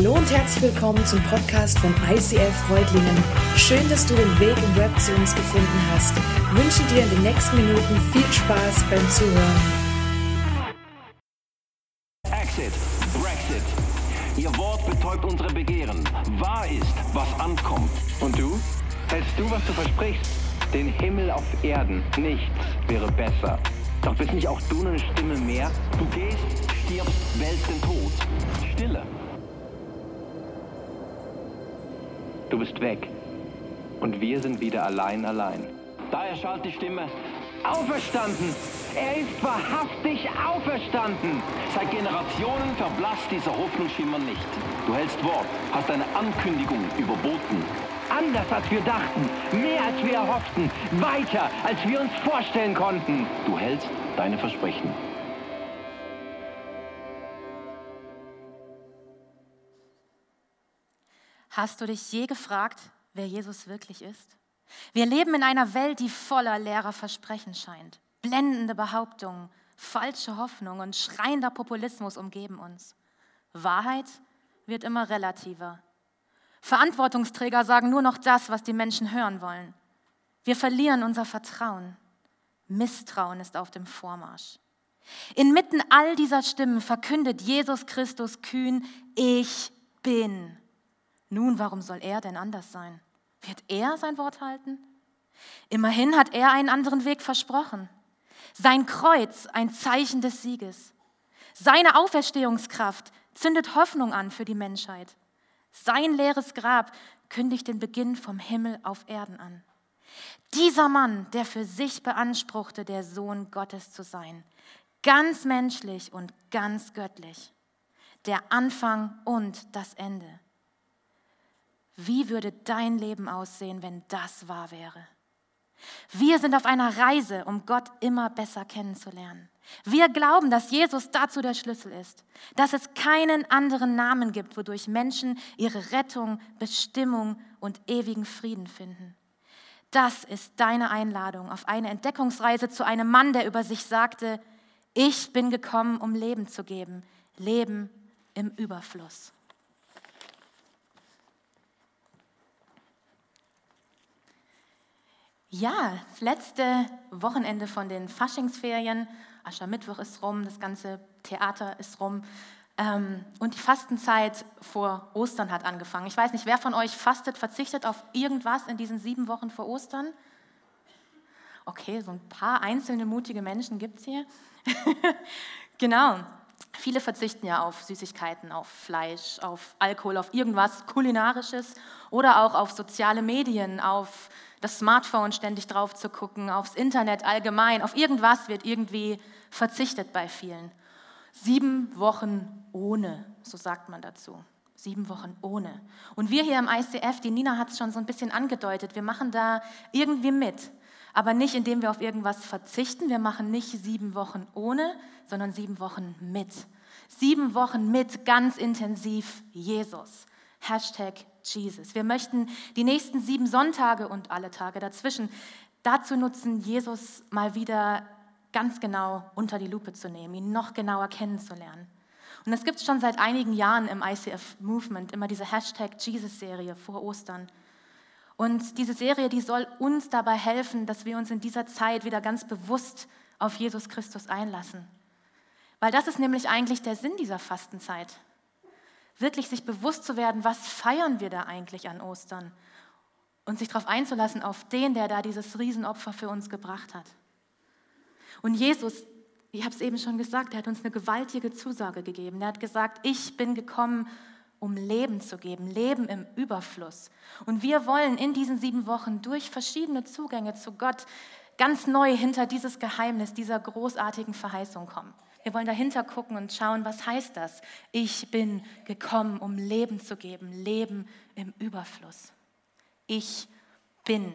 Hallo und herzlich willkommen zum Podcast von ICF Freudlingen. Schön, dass du den Weg im Web zu uns gefunden hast. Ich wünsche dir in den nächsten Minuten viel Spaß beim Zuhören. Exit, Brexit. Ihr Wort betäubt unsere Begehren. Wahr ist, was ankommt. Und du? Hältst du, was du versprichst? Den Himmel auf Erden. Nichts wäre besser. Doch bist nicht auch du eine Stimme mehr? Du gehst, stirbst, wälzt den Tod. Stille. Du bist weg. Und wir sind wieder allein, allein. Da erschallt die Stimme. Auferstanden! Er ist wahrhaftig auferstanden! Seit Generationen verblasst dieser Hoffnungsschimmer nicht. Du hältst Wort, hast eine Ankündigung überboten. Anders als wir dachten, mehr als wir erhofften, weiter als wir uns vorstellen konnten. Du hältst deine Versprechen. Hast du dich je gefragt, wer Jesus wirklich ist? Wir leben in einer Welt, die voller leerer Versprechen scheint. Blendende Behauptungen, falsche Hoffnung und schreiender Populismus umgeben uns. Wahrheit wird immer relativer. Verantwortungsträger sagen nur noch das, was die Menschen hören wollen. Wir verlieren unser Vertrauen. Misstrauen ist auf dem Vormarsch. Inmitten all dieser Stimmen verkündet Jesus Christus kühn, ich bin. Nun, warum soll er denn anders sein? Wird er sein Wort halten? Immerhin hat er einen anderen Weg versprochen. Sein Kreuz ein Zeichen des Sieges. Seine Auferstehungskraft zündet Hoffnung an für die Menschheit. Sein leeres Grab kündigt den Beginn vom Himmel auf Erden an. Dieser Mann, der für sich beanspruchte, der Sohn Gottes zu sein, ganz menschlich und ganz göttlich, der Anfang und das Ende. Wie würde dein Leben aussehen, wenn das wahr wäre? Wir sind auf einer Reise, um Gott immer besser kennenzulernen. Wir glauben, dass Jesus dazu der Schlüssel ist, dass es keinen anderen Namen gibt, wodurch Menschen ihre Rettung, Bestimmung und ewigen Frieden finden. Das ist deine Einladung auf eine Entdeckungsreise zu einem Mann, der über sich sagte, ich bin gekommen, um Leben zu geben, Leben im Überfluss. Ja, das letzte Wochenende von den Faschingsferien. Aschermittwoch ist rum, das ganze Theater ist rum. Ähm, und die Fastenzeit vor Ostern hat angefangen. Ich weiß nicht, wer von euch fastet, verzichtet auf irgendwas in diesen sieben Wochen vor Ostern? Okay, so ein paar einzelne mutige Menschen gibt es hier. genau. Viele verzichten ja auf Süßigkeiten, auf Fleisch, auf Alkohol, auf irgendwas Kulinarisches oder auch auf soziale Medien, auf das Smartphone ständig drauf zu gucken, aufs Internet allgemein, auf irgendwas wird irgendwie verzichtet bei vielen. Sieben Wochen ohne, so sagt man dazu. Sieben Wochen ohne. Und wir hier im ICF, die Nina hat es schon so ein bisschen angedeutet, wir machen da irgendwie mit. Aber nicht, indem wir auf irgendwas verzichten. Wir machen nicht sieben Wochen ohne, sondern sieben Wochen mit. Sieben Wochen mit ganz intensiv Jesus. Hashtag Jesus. Wir möchten die nächsten sieben Sonntage und alle Tage dazwischen dazu nutzen, Jesus mal wieder ganz genau unter die Lupe zu nehmen, ihn noch genauer kennenzulernen. Und es gibt schon seit einigen Jahren im ICF Movement immer diese Hashtag Jesus-Serie vor Ostern. Und diese Serie, die soll uns dabei helfen, dass wir uns in dieser Zeit wieder ganz bewusst auf Jesus Christus einlassen. Weil das ist nämlich eigentlich der Sinn dieser Fastenzeit wirklich sich bewusst zu werden, was feiern wir da eigentlich an Ostern und sich darauf einzulassen, auf den, der da dieses Riesenopfer für uns gebracht hat. Und Jesus, ich habe es eben schon gesagt, er hat uns eine gewaltige Zusage gegeben. Er hat gesagt, ich bin gekommen, um Leben zu geben, Leben im Überfluss. Und wir wollen in diesen sieben Wochen durch verschiedene Zugänge zu Gott ganz neu hinter dieses Geheimnis dieser großartigen Verheißung kommen. Wir wollen dahinter gucken und schauen, was heißt das? Ich bin gekommen, um Leben zu geben, Leben im Überfluss. Ich bin.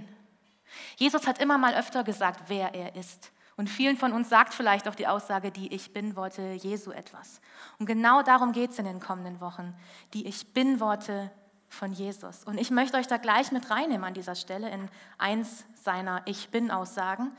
Jesus hat immer mal öfter gesagt, wer er ist. Und vielen von uns sagt vielleicht auch die Aussage, die Ich bin-Worte Jesu etwas. Und genau darum geht es in den kommenden Wochen. Die Ich bin-Worte von Jesus. Und ich möchte euch da gleich mit reinnehmen an dieser Stelle in eins seiner Ich bin-Aussagen.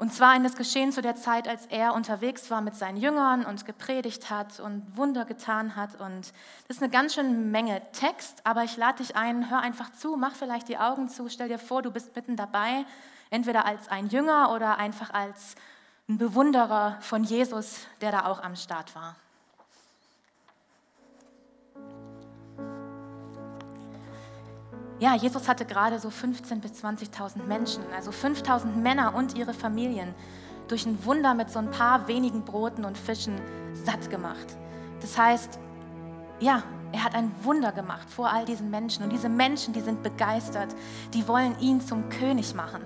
Und zwar in das Geschehen zu der Zeit, als er unterwegs war mit seinen Jüngern und gepredigt hat und Wunder getan hat. Und das ist eine ganz schöne Menge Text, aber ich lade dich ein, hör einfach zu, mach vielleicht die Augen zu, stell dir vor, du bist mitten dabei, entweder als ein Jünger oder einfach als ein Bewunderer von Jesus, der da auch am Start war. Ja, Jesus hatte gerade so 15.000 bis 20.000 Menschen, also 5.000 Männer und ihre Familien, durch ein Wunder mit so ein paar wenigen Broten und Fischen satt gemacht. Das heißt, ja, er hat ein Wunder gemacht vor all diesen Menschen. Und diese Menschen, die sind begeistert, die wollen ihn zum König machen.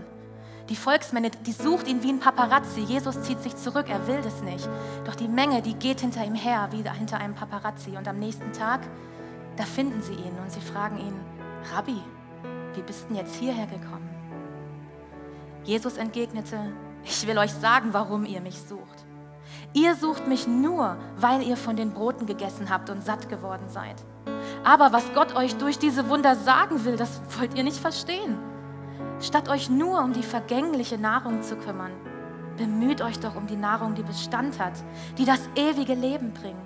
Die Volksmenge, die sucht ihn wie ein Paparazzi. Jesus zieht sich zurück, er will das nicht. Doch die Menge, die geht hinter ihm her, wie hinter einem Paparazzi. Und am nächsten Tag, da finden sie ihn und sie fragen ihn, Rabbi, wie bist denn jetzt hierher gekommen? Jesus entgegnete, ich will euch sagen, warum ihr mich sucht. Ihr sucht mich nur, weil ihr von den Broten gegessen habt und satt geworden seid. Aber was Gott euch durch diese Wunder sagen will, das wollt ihr nicht verstehen. Statt euch nur um die vergängliche Nahrung zu kümmern, bemüht euch doch um die Nahrung, die Bestand hat, die das ewige Leben bringt.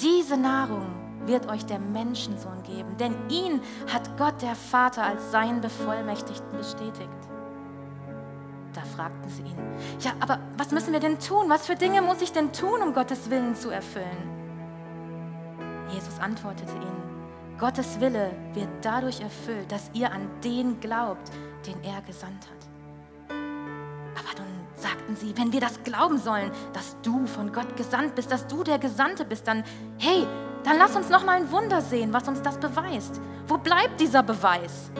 Diese Nahrung wird euch der Menschensohn geben, denn ihn hat Gott der Vater als seinen Bevollmächtigten bestätigt. Da fragten sie ihn, ja, aber was müssen wir denn tun? Was für Dinge muss ich denn tun, um Gottes Willen zu erfüllen? Jesus antwortete ihnen, Gottes Wille wird dadurch erfüllt, dass ihr an den glaubt, den er gesandt hat. Aber nun sagten sie, wenn wir das glauben sollen, dass du von Gott gesandt bist, dass du der Gesandte bist, dann, hey, dann lass uns noch mal ein Wunder sehen, was uns das beweist. Wo bleibt dieser Beweis?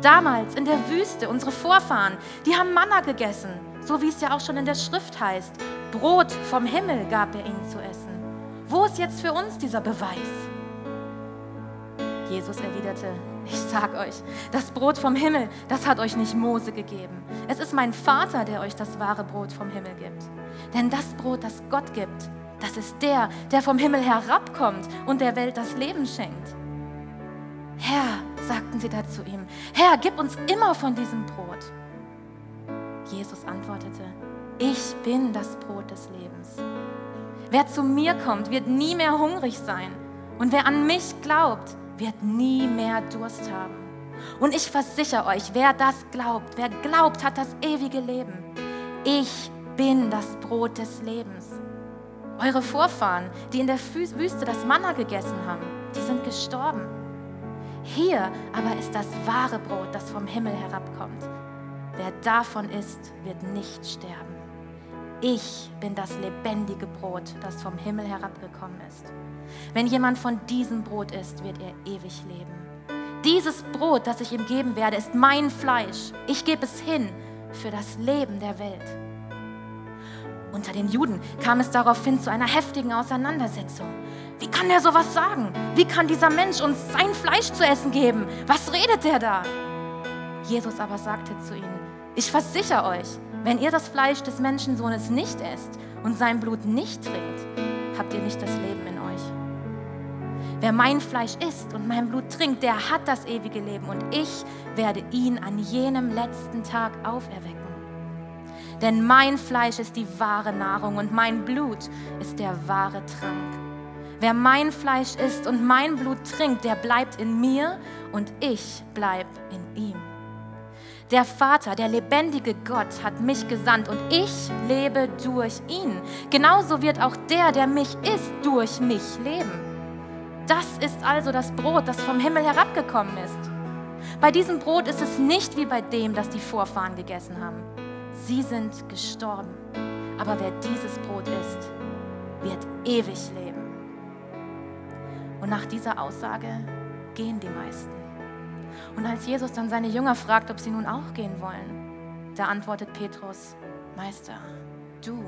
Damals in der Wüste, unsere Vorfahren, die haben Manna gegessen, so wie es ja auch schon in der Schrift heißt. Brot vom Himmel gab er ihnen zu essen. Wo ist jetzt für uns dieser Beweis? Jesus erwiderte, ich sag euch, das Brot vom Himmel, das hat euch nicht Mose gegeben. Es ist mein Vater, der euch das wahre Brot vom Himmel gibt. Denn das Brot, das Gott gibt, das ist der, der vom Himmel herabkommt und der Welt das Leben schenkt. Herr, sagten sie da zu ihm, Herr, gib uns immer von diesem Brot. Jesus antwortete, ich bin das Brot des Lebens. Wer zu mir kommt, wird nie mehr hungrig sein. Und wer an mich glaubt, wird nie mehr Durst haben. Und ich versichere euch, wer das glaubt, wer glaubt, hat das ewige Leben. Ich bin das Brot des Lebens. Eure Vorfahren, die in der Wüste das Manna gegessen haben, die sind gestorben. Hier aber ist das wahre Brot, das vom Himmel herabkommt. Wer davon isst, wird nicht sterben. Ich bin das lebendige Brot, das vom Himmel herabgekommen ist. Wenn jemand von diesem Brot isst, wird er ewig leben. Dieses Brot, das ich ihm geben werde, ist mein Fleisch. Ich gebe es hin für das Leben der Welt. Unter den Juden kam es daraufhin zu einer heftigen Auseinandersetzung. Wie kann er sowas sagen? Wie kann dieser Mensch uns sein Fleisch zu essen geben? Was redet er da? Jesus aber sagte zu ihnen, ich versichere euch, wenn ihr das Fleisch des Menschensohnes nicht esst und sein Blut nicht trinkt, habt ihr nicht das Leben in euch. Wer mein Fleisch isst und mein Blut trinkt, der hat das ewige Leben und ich werde ihn an jenem letzten Tag auferwecken. Denn mein Fleisch ist die wahre Nahrung und mein Blut ist der wahre Trank. Wer mein Fleisch isst und mein Blut trinkt, der bleibt in mir und ich bleib in ihm. Der Vater, der lebendige Gott, hat mich gesandt und ich lebe durch ihn. Genauso wird auch der, der mich isst, durch mich leben. Das ist also das Brot, das vom Himmel herabgekommen ist. Bei diesem Brot ist es nicht wie bei dem, das die Vorfahren gegessen haben. Sie sind gestorben. Aber wer dieses Brot isst, wird ewig leben. Und nach dieser Aussage gehen die meisten. Und als Jesus dann seine Jünger fragt, ob sie nun auch gehen wollen, da antwortet Petrus, Meister, du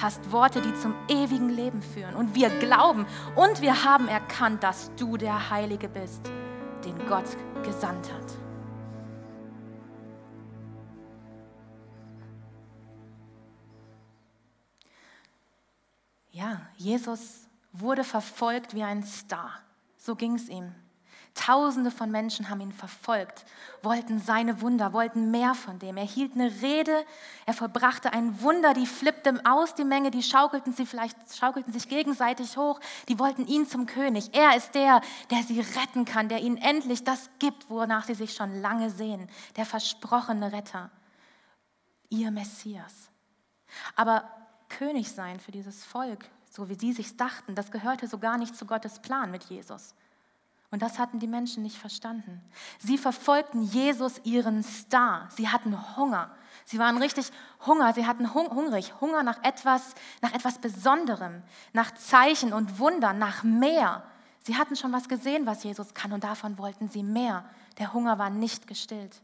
hast Worte, die zum ewigen Leben führen. Und wir glauben und wir haben erkannt, dass du der Heilige bist, den Gott gesandt hat. Ja, Jesus wurde verfolgt wie ein Star. So ging es ihm. Tausende von Menschen haben ihn verfolgt, wollten seine Wunder, wollten mehr von dem. Er hielt eine Rede, er vollbrachte ein Wunder, die flippten aus die Menge, die schaukelten sie vielleicht, schaukelten sich gegenseitig hoch, die wollten ihn zum König. Er ist der, der sie retten kann, der ihnen endlich das gibt, wonach sie sich schon lange sehen, der versprochene Retter, ihr Messias. Aber König sein für dieses Volk, so wie sie sich dachten, das gehörte so gar nicht zu Gottes Plan mit Jesus. Und das hatten die Menschen nicht verstanden. Sie verfolgten Jesus, ihren Star. Sie hatten Hunger. Sie waren richtig Hunger. Sie hatten hung hungrig. Hunger nach etwas, nach etwas Besonderem, nach Zeichen und Wundern, nach mehr. Sie hatten schon was gesehen, was Jesus kann, und davon wollten sie mehr. Der Hunger war nicht gestillt.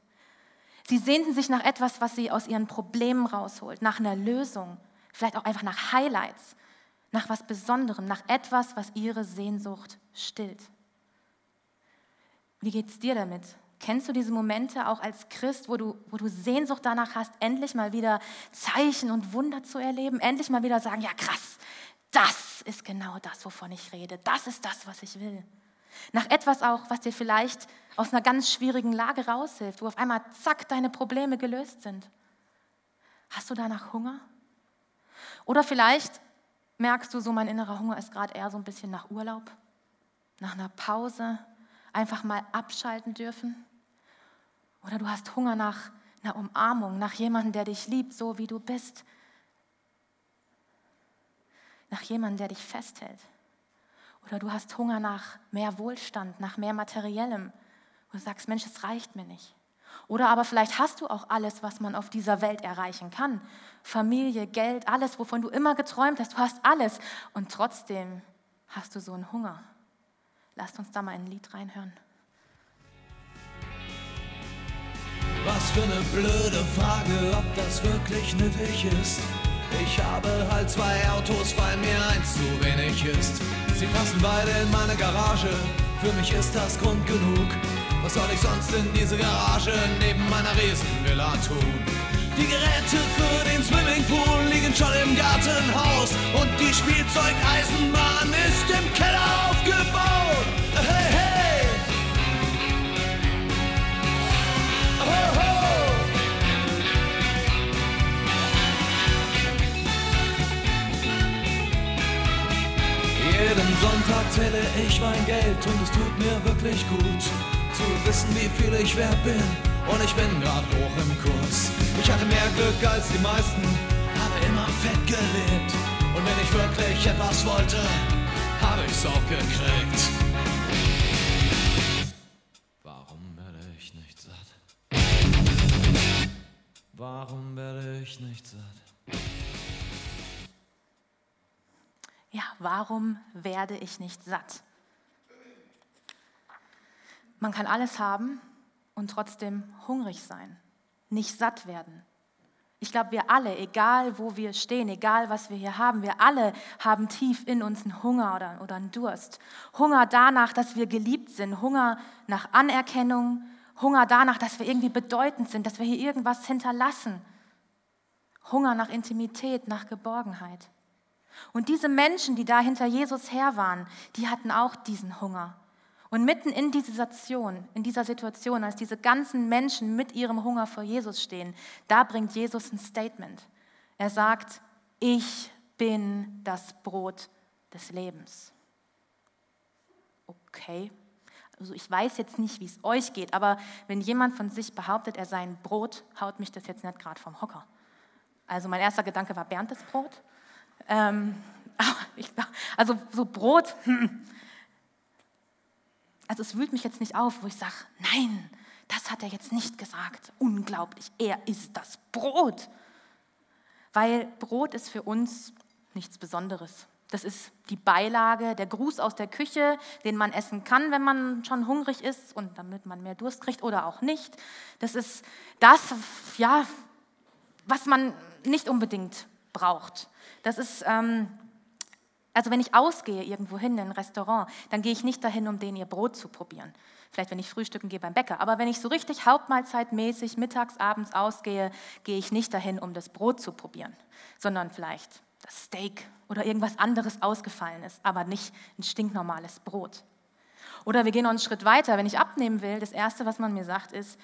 Sie sehnten sich nach etwas, was sie aus ihren Problemen rausholt, nach einer Lösung, vielleicht auch einfach nach Highlights, nach was Besonderem, nach etwas, was ihre Sehnsucht stillt. Wie geht es dir damit? Kennst du diese Momente auch als Christ, wo du, wo du Sehnsucht danach hast, endlich mal wieder Zeichen und Wunder zu erleben? Endlich mal wieder sagen, ja krass, das ist genau das, wovon ich rede. Das ist das, was ich will. Nach etwas auch, was dir vielleicht aus einer ganz schwierigen Lage raushilft, wo auf einmal zack deine Probleme gelöst sind. Hast du danach Hunger? Oder vielleicht merkst du so, mein innerer Hunger ist gerade eher so ein bisschen nach Urlaub, nach einer Pause, einfach mal abschalten dürfen? Oder du hast Hunger nach einer Umarmung, nach jemandem, der dich liebt, so wie du bist. Nach jemandem, der dich festhält. Oder du hast Hunger nach mehr Wohlstand, nach mehr Materiellem. Und du sagst, Mensch, es reicht mir nicht. Oder aber vielleicht hast du auch alles, was man auf dieser Welt erreichen kann. Familie, Geld, alles, wovon du immer geträumt hast. Du hast alles. Und trotzdem hast du so einen Hunger. Lasst uns da mal ein Lied reinhören. Was für eine blöde Frage, ob das wirklich nötig ist. Ich habe halt zwei Autos, weil mir eins zu wenig ist. Sie passen beide in meine Garage, für mich ist das Grund genug. Was soll ich sonst in diese Garage neben meiner Riesenvilla tun? Die Geräte für den Swimmingpool liegen schon im Gartenhaus und die Spielzeugeisenbahn ist im Keller aufgebaut. Sonntag zähle ich mein Geld und es tut mir wirklich gut zu wissen, wie viel ich wert bin und ich bin grad hoch im Kurs. Ich hatte mehr Glück als die meisten, habe immer fett gelebt. Und wenn ich wirklich etwas wollte, habe ich's auch gekriegt. Warum werde ich nicht satt? Warum werde ich nicht satt? Ja, warum werde ich nicht satt? Man kann alles haben und trotzdem hungrig sein, nicht satt werden. Ich glaube, wir alle, egal wo wir stehen, egal was wir hier haben, wir alle haben tief in uns einen Hunger oder, oder einen Durst. Hunger danach, dass wir geliebt sind, Hunger nach Anerkennung, Hunger danach, dass wir irgendwie bedeutend sind, dass wir hier irgendwas hinterlassen. Hunger nach Intimität, nach Geborgenheit. Und diese Menschen, die da hinter Jesus her waren, die hatten auch diesen Hunger. Und mitten in dieser Situation, in dieser Situation, als diese ganzen Menschen mit ihrem Hunger vor Jesus stehen, da bringt Jesus ein Statement. Er sagt, ich bin das Brot des Lebens. Okay, also ich weiß jetzt nicht, wie es euch geht, aber wenn jemand von sich behauptet, er sei ein Brot, haut mich das jetzt nicht gerade vom Hocker. Also mein erster Gedanke war Bernd das Brot. Ähm, also so Brot, hm, also es wühlt mich jetzt nicht auf, wo ich sage, nein, das hat er jetzt nicht gesagt. Unglaublich, er ist das Brot. Weil Brot ist für uns nichts Besonderes. Das ist die Beilage, der Gruß aus der Küche, den man essen kann, wenn man schon hungrig ist und damit man mehr Durst kriegt oder auch nicht. Das ist das, ja, was man nicht unbedingt braucht. Das ist ähm, also wenn ich ausgehe irgendwo hin in ein Restaurant, dann gehe ich nicht dahin, um denen ihr Brot zu probieren. Vielleicht wenn ich frühstücken gehe beim Bäcker. Aber wenn ich so richtig hauptmahlzeitmäßig mittags, abends ausgehe, gehe ich nicht dahin, um das Brot zu probieren, sondern vielleicht das Steak oder irgendwas anderes ausgefallen ist, aber nicht ein stinknormales Brot. Oder wir gehen noch einen Schritt weiter. Wenn ich abnehmen will, das Erste, was man mir sagt, ist,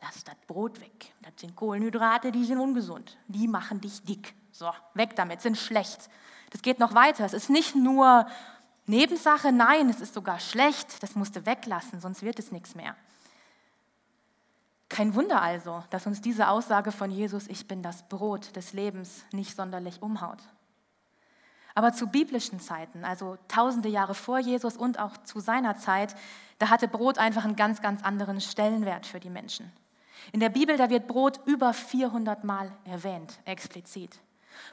lass das Brot weg. Das sind Kohlenhydrate, die sind ungesund. Die machen dich dick. So, weg damit, sind schlecht. Das geht noch weiter. Es ist nicht nur Nebensache, nein, es ist sogar schlecht. Das musst du weglassen, sonst wird es nichts mehr. Kein Wunder also, dass uns diese Aussage von Jesus, ich bin das Brot des Lebens, nicht sonderlich umhaut. Aber zu biblischen Zeiten, also tausende Jahre vor Jesus und auch zu seiner Zeit, da hatte Brot einfach einen ganz, ganz anderen Stellenwert für die Menschen. In der Bibel, da wird Brot über 400 Mal erwähnt, explizit.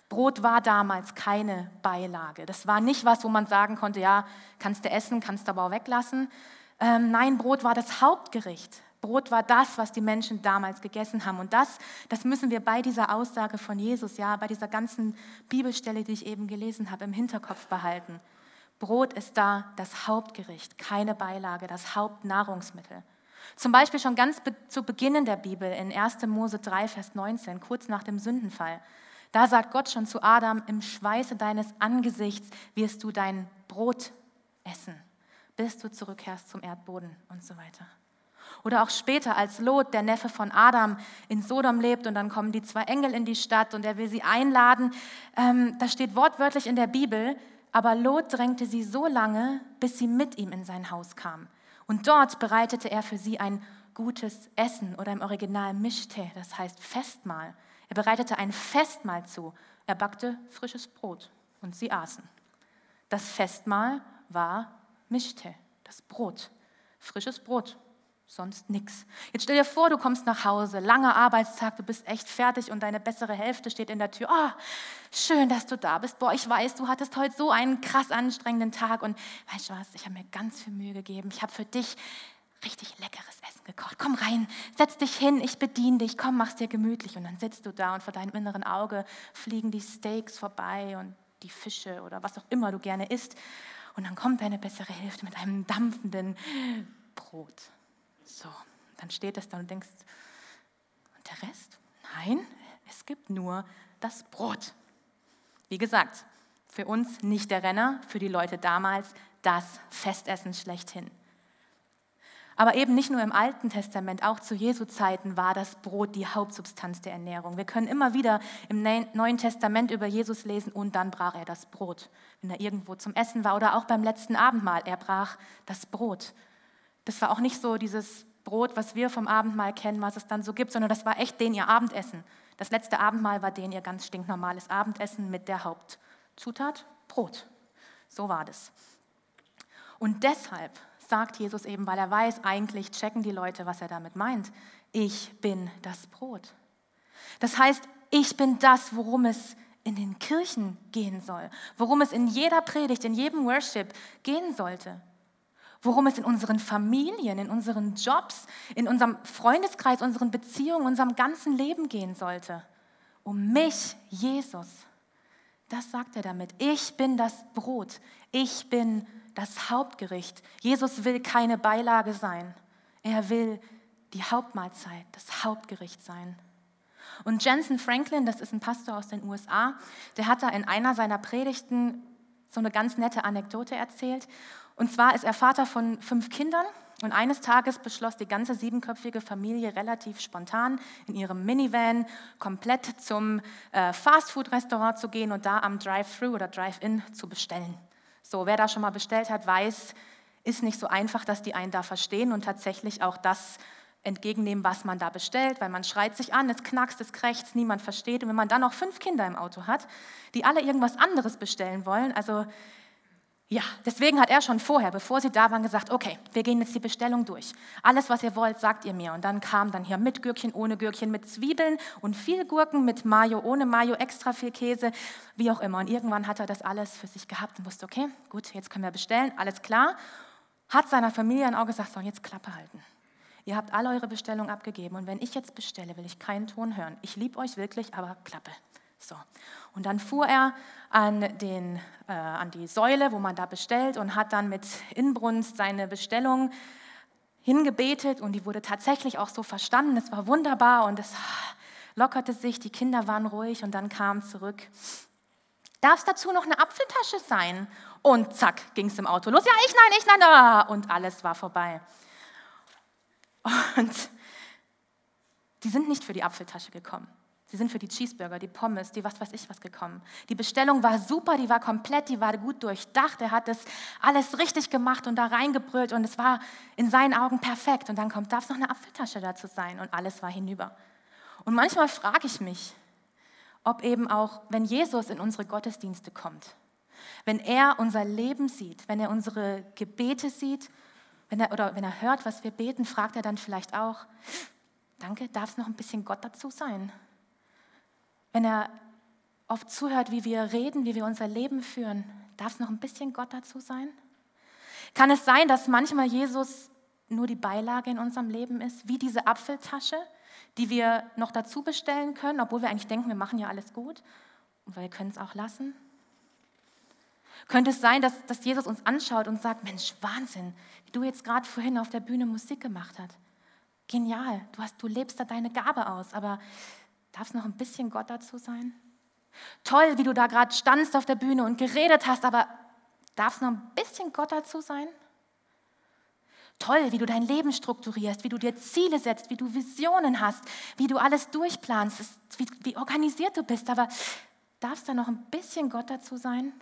Brot war damals keine Beilage. Das war nicht was, wo man sagen konnte, ja, kannst du essen, kannst du aber auch weglassen. Ähm, nein, Brot war das Hauptgericht. Brot war das, was die Menschen damals gegessen haben. Und das, das müssen wir bei dieser Aussage von Jesus, ja, bei dieser ganzen Bibelstelle, die ich eben gelesen habe, im Hinterkopf behalten. Brot ist da das Hauptgericht, keine Beilage, das Hauptnahrungsmittel. Zum Beispiel schon ganz zu Beginn der Bibel in 1. Mose 3, Vers 19, kurz nach dem Sündenfall. Da sagt Gott schon zu Adam, im Schweiße deines Angesichts wirst du dein Brot essen, bis du zurückkehrst zum Erdboden und so weiter. Oder auch später, als Lot, der Neffe von Adam, in Sodom lebt und dann kommen die zwei Engel in die Stadt und er will sie einladen. Ähm, das steht wortwörtlich in der Bibel, aber Lot drängte sie so lange, bis sie mit ihm in sein Haus kam. Und dort bereitete er für sie ein gutes Essen oder im Original Mischte, das heißt Festmahl. Er bereitete ein Festmahl zu. Er backte frisches Brot und sie aßen. Das Festmahl war Mischte, das Brot, frisches Brot sonst nichts. Jetzt stell dir vor, du kommst nach Hause, langer Arbeitstag, du bist echt fertig und deine bessere Hälfte steht in der Tür. Oh, schön, dass du da bist. Boah, ich weiß, du hattest heute so einen krass anstrengenden Tag und weißt du was, ich habe mir ganz viel Mühe gegeben. Ich habe für dich richtig leckeres Essen gekocht. Komm rein, setz dich hin, ich bediene dich, komm, mach's dir gemütlich. Und dann sitzt du da und vor deinem inneren Auge fliegen die Steaks vorbei und die Fische oder was auch immer du gerne isst. Und dann kommt deine bessere Hälfte mit einem dampfenden Brot. So, dann steht es da und denkst, und der Rest? Nein, es gibt nur das Brot. Wie gesagt, für uns nicht der Renner, für die Leute damals das Festessen schlechthin. Aber eben nicht nur im Alten Testament, auch zu Jesu Zeiten war das Brot die Hauptsubstanz der Ernährung. Wir können immer wieder im Neuen Testament über Jesus lesen und dann brach er das Brot, wenn er irgendwo zum Essen war oder auch beim letzten Abendmahl, er brach das Brot. Das war auch nicht so dieses Brot, was wir vom Abendmahl kennen, was es dann so gibt, sondern das war echt den ihr Abendessen. Das letzte Abendmahl war den ihr ganz stinknormales Abendessen mit der Hauptzutat Brot. So war das. Und deshalb sagt Jesus eben, weil er weiß, eigentlich checken die Leute, was er damit meint. Ich bin das Brot. Das heißt, ich bin das, worum es in den Kirchen gehen soll, worum es in jeder Predigt, in jedem Worship gehen sollte worum es in unseren Familien, in unseren Jobs, in unserem Freundeskreis, unseren Beziehungen, unserem ganzen Leben gehen sollte. Um mich, Jesus. Das sagt er damit. Ich bin das Brot. Ich bin das Hauptgericht. Jesus will keine Beilage sein. Er will die Hauptmahlzeit, das Hauptgericht sein. Und Jensen Franklin, das ist ein Pastor aus den USA, der hat da in einer seiner Predigten so eine ganz nette Anekdote erzählt. Und zwar ist er Vater von fünf Kindern und eines Tages beschloss die ganze siebenköpfige Familie relativ spontan in ihrem Minivan komplett zum äh, Fastfood-Restaurant zu gehen und da am Drive-Thru oder Drive-In zu bestellen. So, wer da schon mal bestellt hat, weiß, ist nicht so einfach, dass die einen da verstehen und tatsächlich auch das entgegennehmen, was man da bestellt, weil man schreit sich an, es knackst, es krächzt, niemand versteht. Und wenn man dann noch fünf Kinder im Auto hat, die alle irgendwas anderes bestellen wollen, also ja, deswegen hat er schon vorher, bevor sie da waren, gesagt, okay, wir gehen jetzt die Bestellung durch. Alles, was ihr wollt, sagt ihr mir. Und dann kam dann hier mit Gürkchen, ohne Gürkchen, mit Zwiebeln und viel Gurken, mit Mayo, ohne Mayo, extra viel Käse, wie auch immer. Und irgendwann hat er das alles für sich gehabt und wusste, okay, gut, jetzt können wir bestellen, alles klar. Hat seiner Familie dann auch gesagt, so, jetzt Klappe halten. Ihr habt alle eure Bestellungen abgegeben und wenn ich jetzt bestelle, will ich keinen Ton hören. Ich liebe euch wirklich, aber Klappe. So. Und dann fuhr er an, den, äh, an die Säule, wo man da bestellt und hat dann mit Inbrunst seine Bestellung hingebetet und die wurde tatsächlich auch so verstanden. Es war wunderbar und es lockerte sich, die Kinder waren ruhig und dann kam zurück, Darf es dazu noch eine Apfeltasche sein? Und zack, ging es im Auto los. Ja, ich nein, ich nein, da. Und alles war vorbei. Und die sind nicht für die Apfeltasche gekommen. Sie sind für die Cheeseburger, die Pommes, die was weiß ich was gekommen. Die Bestellung war super, die war komplett, die war gut durchdacht. Er hat das alles richtig gemacht und da reingebrüllt und es war in seinen Augen perfekt. Und dann kommt, darf es noch eine Apfeltasche dazu sein? Und alles war hinüber. Und manchmal frage ich mich, ob eben auch, wenn Jesus in unsere Gottesdienste kommt, wenn er unser Leben sieht, wenn er unsere Gebete sieht, wenn er, oder wenn er hört, was wir beten, fragt er dann vielleicht auch, danke, darf es noch ein bisschen Gott dazu sein? Wenn er oft zuhört, wie wir reden, wie wir unser Leben führen, darf es noch ein bisschen Gott dazu sein? Kann es sein, dass manchmal Jesus nur die Beilage in unserem Leben ist, wie diese Apfeltasche, die wir noch dazu bestellen können, obwohl wir eigentlich denken, wir machen ja alles gut und wir können es auch lassen? Könnte es sein, dass, dass Jesus uns anschaut und sagt, Mensch, Wahnsinn, wie du jetzt gerade vorhin auf der Bühne Musik gemacht hast. Genial, du, hast, du lebst da deine Gabe aus, aber Darf es noch ein bisschen Gott dazu sein? Toll, wie du da gerade standst auf der Bühne und geredet hast, aber darf es noch ein bisschen Gott dazu sein? Toll, wie du dein Leben strukturierst, wie du dir Ziele setzt, wie du Visionen hast, wie du alles durchplanst, wie, wie organisiert du bist, aber darf es da noch ein bisschen Gott dazu sein?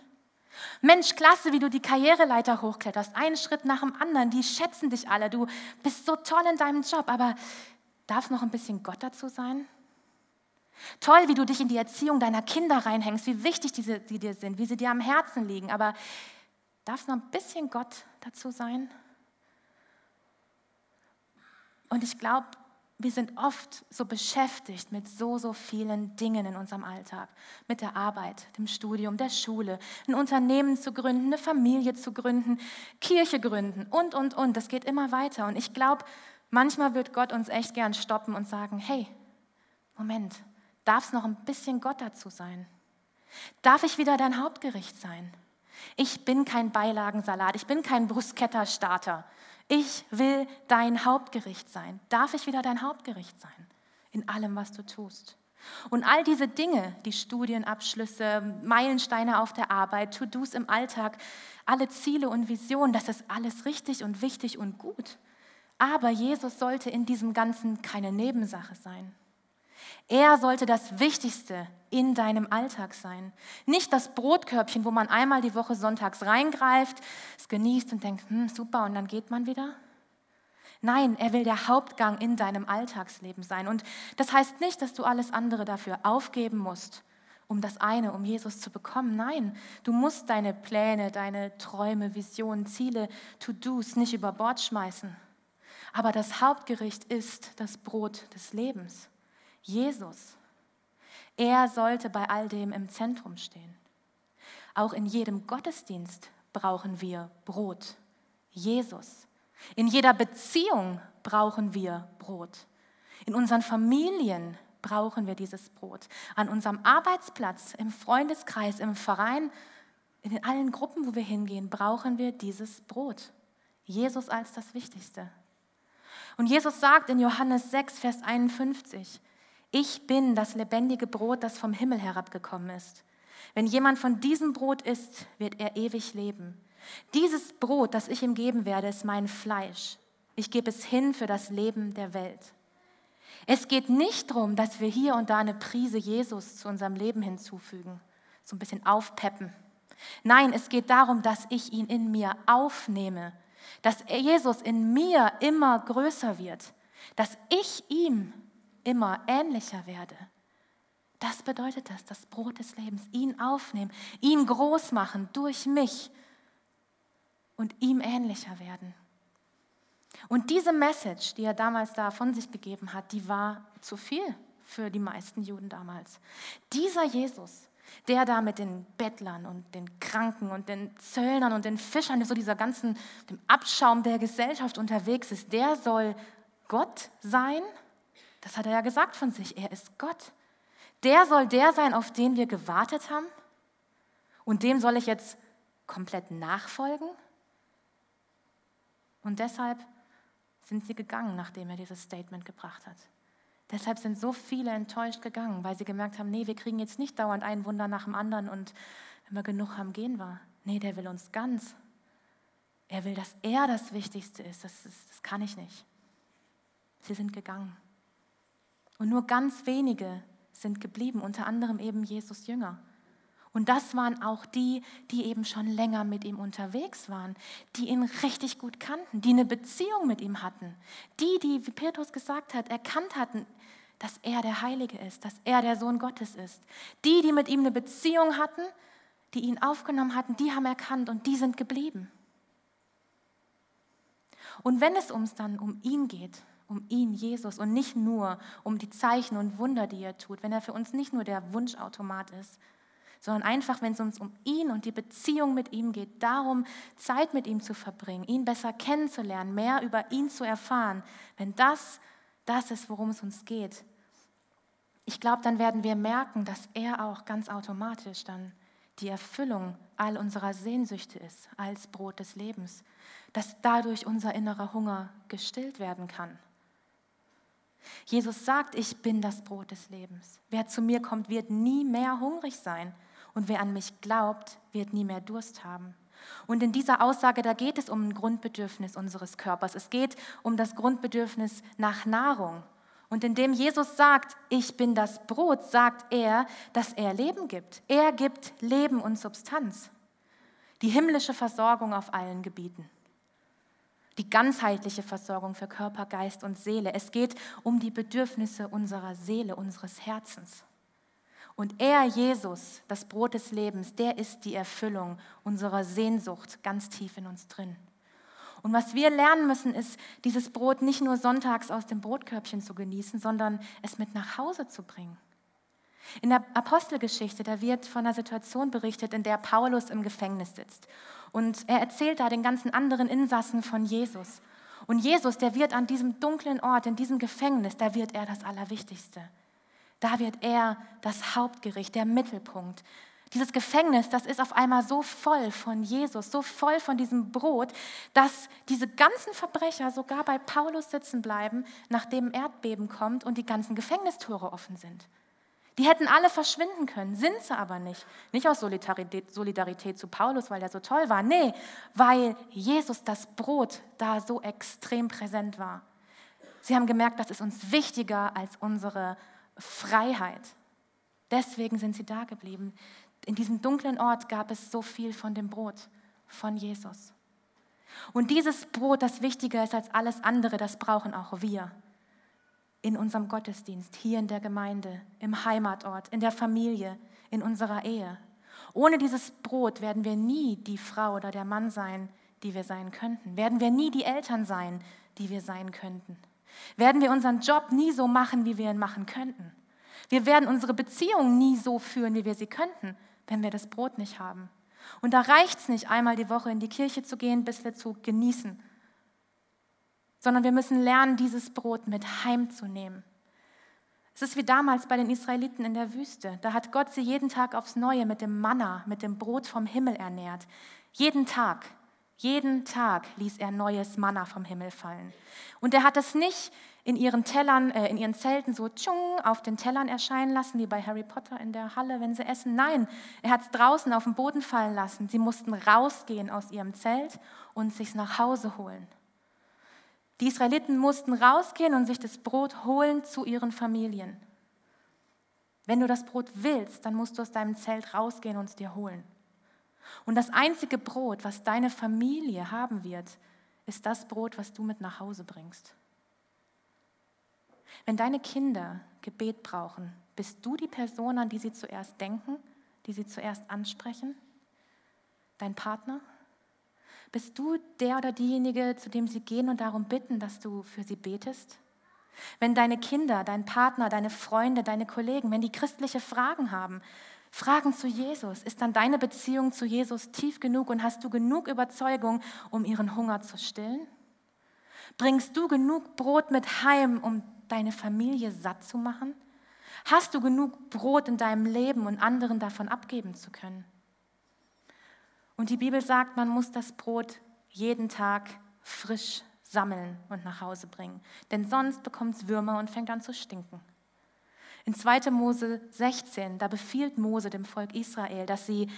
Mensch, klasse, wie du die Karriereleiter hochkletterst, einen Schritt nach dem anderen, die schätzen dich alle, du bist so toll in deinem Job, aber darf noch ein bisschen Gott dazu sein? Toll, wie du dich in die Erziehung deiner Kinder reinhängst, wie wichtig diese, die dir sind, wie sie dir am Herzen liegen. Aber darf es noch ein bisschen Gott dazu sein? Und ich glaube, wir sind oft so beschäftigt mit so, so vielen Dingen in unserem Alltag. Mit der Arbeit, dem Studium, der Schule, ein Unternehmen zu gründen, eine Familie zu gründen, Kirche gründen und, und, und. Das geht immer weiter. Und ich glaube, manchmal wird Gott uns echt gern stoppen und sagen, hey, Moment, Darf es noch ein bisschen Gott dazu sein? Darf ich wieder dein Hauptgericht sein? Ich bin kein Beilagensalat, ich bin kein Bruschetta-Starter. Ich will dein Hauptgericht sein. Darf ich wieder dein Hauptgericht sein? In allem, was du tust. Und all diese Dinge, die Studienabschlüsse, Meilensteine auf der Arbeit, To-Dos im Alltag, alle Ziele und Visionen, das ist alles richtig und wichtig und gut. Aber Jesus sollte in diesem Ganzen keine Nebensache sein. Er sollte das Wichtigste in deinem Alltag sein. Nicht das Brotkörbchen, wo man einmal die Woche sonntags reingreift, es genießt und denkt, hm, super, und dann geht man wieder. Nein, er will der Hauptgang in deinem Alltagsleben sein. Und das heißt nicht, dass du alles andere dafür aufgeben musst, um das eine, um Jesus zu bekommen. Nein, du musst deine Pläne, deine Träume, Visionen, Ziele, To-Dos nicht über Bord schmeißen. Aber das Hauptgericht ist das Brot des Lebens. Jesus. Er sollte bei all dem im Zentrum stehen. Auch in jedem Gottesdienst brauchen wir Brot. Jesus. In jeder Beziehung brauchen wir Brot. In unseren Familien brauchen wir dieses Brot. An unserem Arbeitsplatz, im Freundeskreis, im Verein, in allen Gruppen, wo wir hingehen, brauchen wir dieses Brot. Jesus als das Wichtigste. Und Jesus sagt in Johannes 6, Vers 51, ich bin das lebendige Brot, das vom Himmel herabgekommen ist. Wenn jemand von diesem Brot isst, wird er ewig leben. Dieses Brot, das ich ihm geben werde, ist mein Fleisch. Ich gebe es hin für das Leben der Welt. Es geht nicht darum, dass wir hier und da eine Prise Jesus zu unserem Leben hinzufügen, so ein bisschen aufpeppen. Nein, es geht darum, dass ich ihn in mir aufnehme, dass Jesus in mir immer größer wird, dass ich ihm immer ähnlicher werde. Das bedeutet das, das Brot des Lebens, ihn aufnehmen, ihn groß machen durch mich und ihm ähnlicher werden. Und diese Message, die er damals da von sich gegeben hat, die war zu viel für die meisten Juden damals. Dieser Jesus, der da mit den Bettlern und den Kranken und den Zöllnern und den Fischern, so dieser ganzen dem Abschaum der Gesellschaft unterwegs ist, der soll Gott sein das hat er ja gesagt von sich. Er ist Gott. Der soll der sein, auf den wir gewartet haben. Und dem soll ich jetzt komplett nachfolgen. Und deshalb sind sie gegangen, nachdem er dieses Statement gebracht hat. Deshalb sind so viele enttäuscht gegangen, weil sie gemerkt haben, nee, wir kriegen jetzt nicht dauernd ein Wunder nach dem anderen und wenn wir genug haben, gehen wir. Nee, der will uns ganz. Er will, dass er das Wichtigste ist. Das, das, das kann ich nicht. Sie sind gegangen. Und nur ganz wenige sind geblieben, unter anderem eben Jesus Jünger. Und das waren auch die, die eben schon länger mit ihm unterwegs waren, die ihn richtig gut kannten, die eine Beziehung mit ihm hatten. Die, die, wie Petrus gesagt hat, erkannt hatten, dass er der Heilige ist, dass er der Sohn Gottes ist. Die, die mit ihm eine Beziehung hatten, die ihn aufgenommen hatten, die haben erkannt und die sind geblieben. Und wenn es uns dann um ihn geht, um ihn, Jesus, und nicht nur um die Zeichen und Wunder, die er tut, wenn er für uns nicht nur der Wunschautomat ist, sondern einfach, wenn es uns um ihn und die Beziehung mit ihm geht, darum, Zeit mit ihm zu verbringen, ihn besser kennenzulernen, mehr über ihn zu erfahren, wenn das das ist, worum es uns geht, ich glaube, dann werden wir merken, dass er auch ganz automatisch dann die Erfüllung all unserer Sehnsüchte ist als Brot des Lebens, dass dadurch unser innerer Hunger gestillt werden kann. Jesus sagt, ich bin das Brot des Lebens. Wer zu mir kommt, wird nie mehr hungrig sein. Und wer an mich glaubt, wird nie mehr Durst haben. Und in dieser Aussage, da geht es um ein Grundbedürfnis unseres Körpers. Es geht um das Grundbedürfnis nach Nahrung. Und indem Jesus sagt, ich bin das Brot, sagt er, dass er Leben gibt. Er gibt Leben und Substanz. Die himmlische Versorgung auf allen Gebieten. Die ganzheitliche Versorgung für Körper, Geist und Seele. Es geht um die Bedürfnisse unserer Seele, unseres Herzens. Und er, Jesus, das Brot des Lebens, der ist die Erfüllung unserer Sehnsucht ganz tief in uns drin. Und was wir lernen müssen, ist, dieses Brot nicht nur sonntags aus dem Brotkörbchen zu genießen, sondern es mit nach Hause zu bringen. In der Apostelgeschichte, da wird von einer Situation berichtet, in der Paulus im Gefängnis sitzt. Und er erzählt da den ganzen anderen Insassen von Jesus. Und Jesus, der wird an diesem dunklen Ort, in diesem Gefängnis, da wird er das Allerwichtigste. Da wird er das Hauptgericht, der Mittelpunkt. Dieses Gefängnis, das ist auf einmal so voll von Jesus, so voll von diesem Brot, dass diese ganzen Verbrecher sogar bei Paulus sitzen bleiben, nachdem Erdbeben kommt und die ganzen Gefängnistore offen sind. Die hätten alle verschwinden können, sind sie aber nicht. Nicht aus Solidarität, Solidarität zu Paulus, weil er so toll war. Nee, weil Jesus das Brot da so extrem präsent war. Sie haben gemerkt, das ist uns wichtiger als unsere Freiheit. Deswegen sind sie da geblieben. In diesem dunklen Ort gab es so viel von dem Brot von Jesus. Und dieses Brot, das wichtiger ist als alles andere, das brauchen auch wir in unserem Gottesdienst, hier in der Gemeinde, im Heimatort, in der Familie, in unserer Ehe. Ohne dieses Brot werden wir nie die Frau oder der Mann sein, die wir sein könnten. Werden wir nie die Eltern sein, die wir sein könnten. Werden wir unseren Job nie so machen, wie wir ihn machen könnten. Wir werden unsere Beziehung nie so führen, wie wir sie könnten, wenn wir das Brot nicht haben. Und da reicht es nicht, einmal die Woche in die Kirche zu gehen, bis wir zu genießen, sondern wir müssen lernen, dieses Brot mit heimzunehmen. Es ist wie damals bei den Israeliten in der Wüste. Da hat Gott sie jeden Tag aufs Neue mit dem Manna, mit dem Brot vom Himmel ernährt. Jeden Tag, jeden Tag ließ er neues Manna vom Himmel fallen. Und er hat es nicht in ihren Tellern, äh, in ihren Zelten so tschung auf den Tellern erscheinen lassen, wie bei Harry Potter in der Halle, wenn sie essen. Nein, er hat es draußen auf den Boden fallen lassen. Sie mussten rausgehen aus ihrem Zelt und sich nach Hause holen. Die Israeliten mussten rausgehen und sich das Brot holen zu ihren Familien. Wenn du das Brot willst, dann musst du aus deinem Zelt rausgehen und es dir holen. Und das einzige Brot, was deine Familie haben wird, ist das Brot, was du mit nach Hause bringst. Wenn deine Kinder Gebet brauchen, bist du die Person, an die sie zuerst denken, die sie zuerst ansprechen? Dein Partner? Bist du der oder diejenige, zu dem sie gehen und darum bitten, dass du für sie betest? Wenn deine Kinder, dein Partner, deine Freunde, deine Kollegen, wenn die christliche Fragen haben, Fragen zu Jesus, ist dann deine Beziehung zu Jesus tief genug und hast du genug Überzeugung, um ihren Hunger zu stillen? Bringst du genug Brot mit heim, um deine Familie satt zu machen? Hast du genug Brot in deinem Leben und anderen davon abgeben zu können? Und die Bibel sagt, man muss das Brot jeden Tag frisch sammeln und nach Hause bringen. Denn sonst bekommt es Würmer und fängt an zu stinken. In 2. Mose 16, da befiehlt Mose dem Volk Israel, dass sie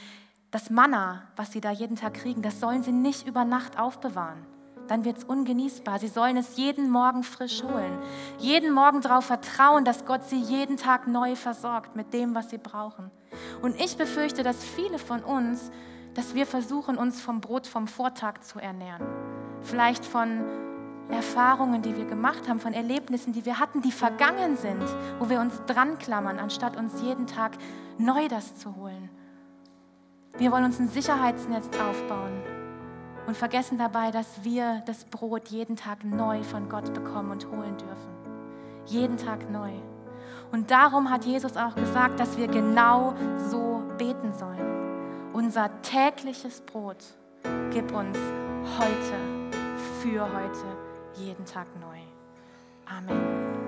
das Manna, was sie da jeden Tag kriegen, das sollen sie nicht über Nacht aufbewahren. Dann wird es ungenießbar. Sie sollen es jeden Morgen frisch holen. Jeden Morgen darauf vertrauen, dass Gott sie jeden Tag neu versorgt mit dem, was sie brauchen. Und ich befürchte, dass viele von uns, dass wir versuchen, uns vom Brot vom Vortag zu ernähren. Vielleicht von Erfahrungen, die wir gemacht haben, von Erlebnissen, die wir hatten, die vergangen sind, wo wir uns dran klammern, anstatt uns jeden Tag neu das zu holen. Wir wollen uns ein Sicherheitsnetz aufbauen und vergessen dabei, dass wir das Brot jeden Tag neu von Gott bekommen und holen dürfen. Jeden Tag neu. Und darum hat Jesus auch gesagt, dass wir genau so beten sollen. Unser tägliches Brot gib uns heute, für heute, jeden Tag neu. Amen.